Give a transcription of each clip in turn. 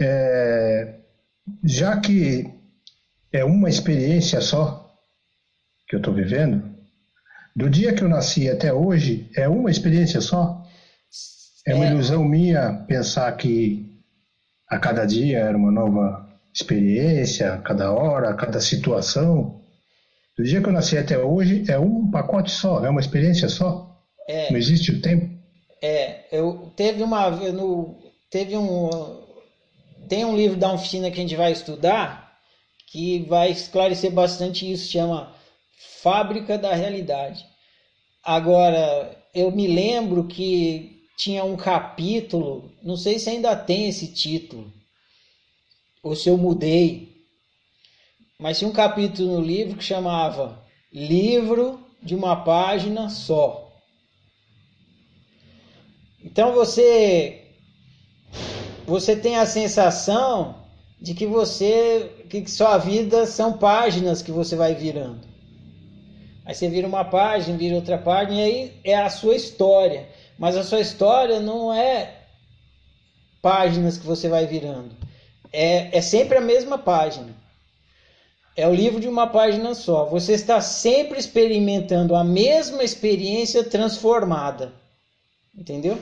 é, já que é uma experiência só que eu estou vivendo, do dia que eu nasci até hoje, é uma experiência só? É uma é. ilusão minha pensar que a cada dia era uma nova experiência, a cada hora, a cada situação. Do dia que eu nasci até hoje, é um pacote só, é uma experiência só? É. Não existe o tempo? É, eu teve uma no, teve um tem um livro da oficina que a gente vai estudar que vai esclarecer bastante isso, chama Fábrica da Realidade. Agora, eu me lembro que tinha um capítulo, não sei se ainda tem esse título, ou se eu mudei, mas tinha um capítulo no livro que chamava Livro de uma página só. Então você você tem a sensação de que você que sua vida são páginas que você vai virando. Aí você vira uma página, vira outra página e aí é a sua história. Mas a sua história não é páginas que você vai virando. É, é sempre a mesma página. É o livro de uma página só. Você está sempre experimentando a mesma experiência transformada. Entendeu?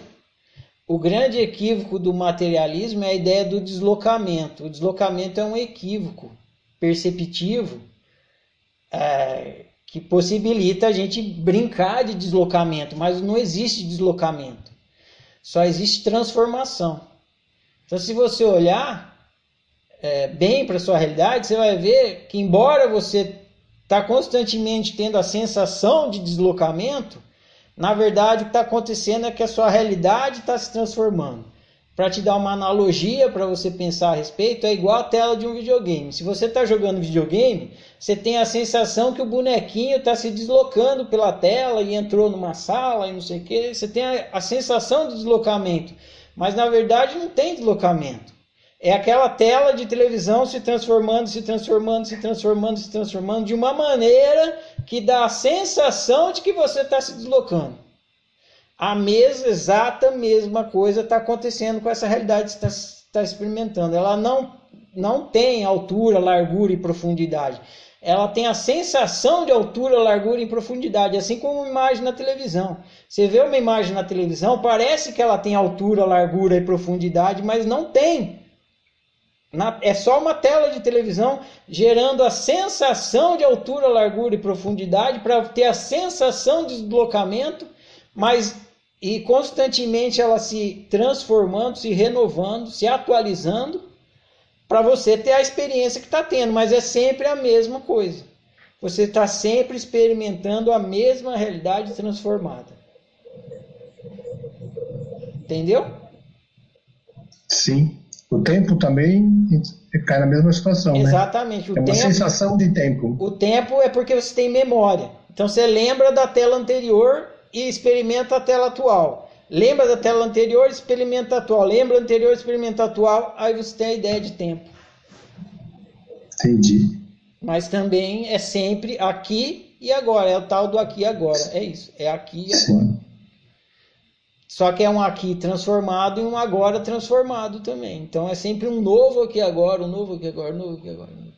O grande equívoco do materialismo é a ideia do deslocamento. O deslocamento é um equívoco perceptivo é, que possibilita a gente brincar de deslocamento, mas não existe deslocamento, só existe transformação. Então, se você olhar é, bem para sua realidade, você vai ver que, embora você está constantemente tendo a sensação de deslocamento, na verdade, o que está acontecendo é que a sua realidade está se transformando. Para te dar uma analogia para você pensar a respeito, é igual a tela de um videogame. Se você está jogando videogame, você tem a sensação que o bonequinho está se deslocando pela tela e entrou numa sala e não sei o que. Você tem a, a sensação de deslocamento, mas na verdade não tem deslocamento. É aquela tela de televisão se transformando, se transformando, se transformando, se transformando de uma maneira que dá a sensação de que você está se deslocando. A mesma, exata mesma coisa está acontecendo com essa realidade que está tá experimentando. Ela não, não tem altura, largura e profundidade. Ela tem a sensação de altura, largura e profundidade, assim como uma imagem na televisão. Você vê uma imagem na televisão, parece que ela tem altura, largura e profundidade, mas não tem. Na, é só uma tela de televisão gerando a sensação de altura, largura e profundidade para ter a sensação de deslocamento, mas e constantemente ela se transformando, se renovando, se atualizando para você ter a experiência que está tendo, mas é sempre a mesma coisa. Você está sempre experimentando a mesma realidade transformada. Entendeu? Sim. O tempo também cai na mesma situação. Né? Exatamente. Né? é uma tempo, sensação de tempo. O tempo é porque você tem memória. Então você lembra da tela anterior e experimenta a tela atual. Lembra da tela anterior, experimenta a atual. Lembra anterior, experimenta a atual. Aí você tem a ideia de tempo. Entendi. Mas também é sempre aqui e agora. É o tal do aqui e agora. É isso. É aqui e agora. Sim. Só que é um aqui transformado e um agora transformado também. Então é sempre um novo aqui agora, um novo aqui agora, um novo aqui agora, um novo.